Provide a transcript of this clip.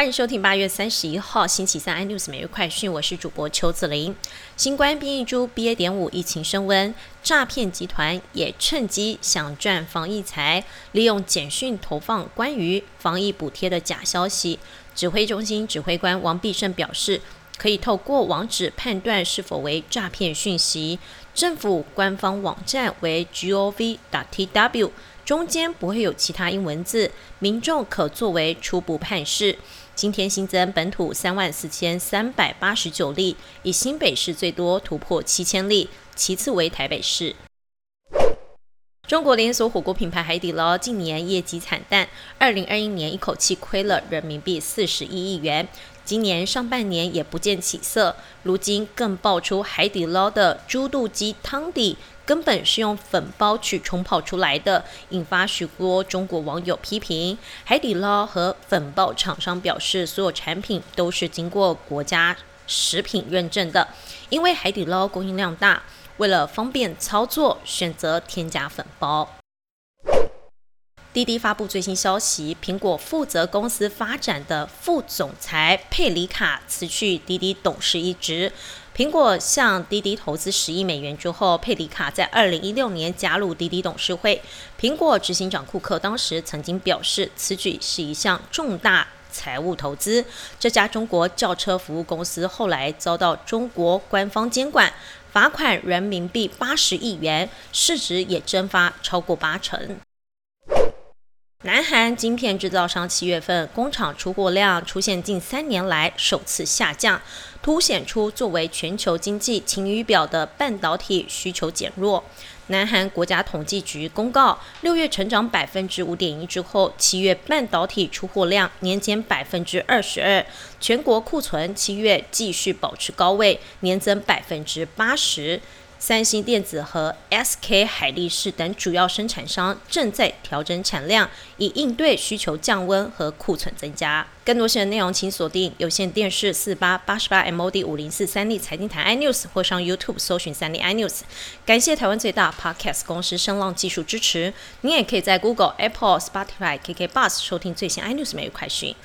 欢迎收听八月三十一号星期三 iNews 每日快讯，我是主播邱子玲。新冠变异株 BA. 点五疫情升温，诈骗集团也趁机想赚防疫财，利用简讯投放关于防疫补贴的假消息。指挥中心指挥官王必胜表示，可以透过网址判断是否为诈骗讯息。政府官方网站为 gov.tw。中间不会有其他英文字，民众可作为初步判示。今天新增本土三万四千三百八十九例，以新北市最多突破七千例，其次为台北市。中国连锁火锅品牌海底捞近年业绩惨淡，二零二一年一口气亏了人民币四十一亿元。今年上半年也不见起色，如今更爆出海底捞的猪肚鸡汤底根本是用粉包去冲泡出来的，引发许多中国网友批评。海底捞和粉包厂商表示，所有产品都是经过国家食品认证的，因为海底捞供应量大，为了方便操作，选择添加粉包。滴滴发布最新消息，苹果负责公司发展的副总裁佩里卡辞去滴滴董事一职。苹果向滴滴投资十亿美元之后，佩里卡在二零一六年加入滴滴董事会。苹果执行长库克当时曾经表示，此举是一项重大财务投资。这家中国轿车服务公司后来遭到中国官方监管，罚款人民币八十亿元，市值也蒸发超过八成。南韩晶片制造商七月份工厂出货量出现近三年来首次下降，凸显出作为全球经济晴雨表的半导体需求减弱。南韩国家统计局公告，六月成长百分之五点一之后，七月半导体出货量年减百分之二十二，全国库存七月继续保持高位，年增百分之八十。三星电子和 SK 海力士等主要生产商正在调整产量，以应对需求降温和库存增加。更多新闻内容，请锁定有线电视四八八十八 MOD 五零四三立财经台 iNews，或上 YouTube 搜寻三立 iNews。感谢台湾最大 Podcast 公司声浪技术支持。您也可以在 Google、Apple、Spotify、KK Bus 收听最新 iNews 每日快讯。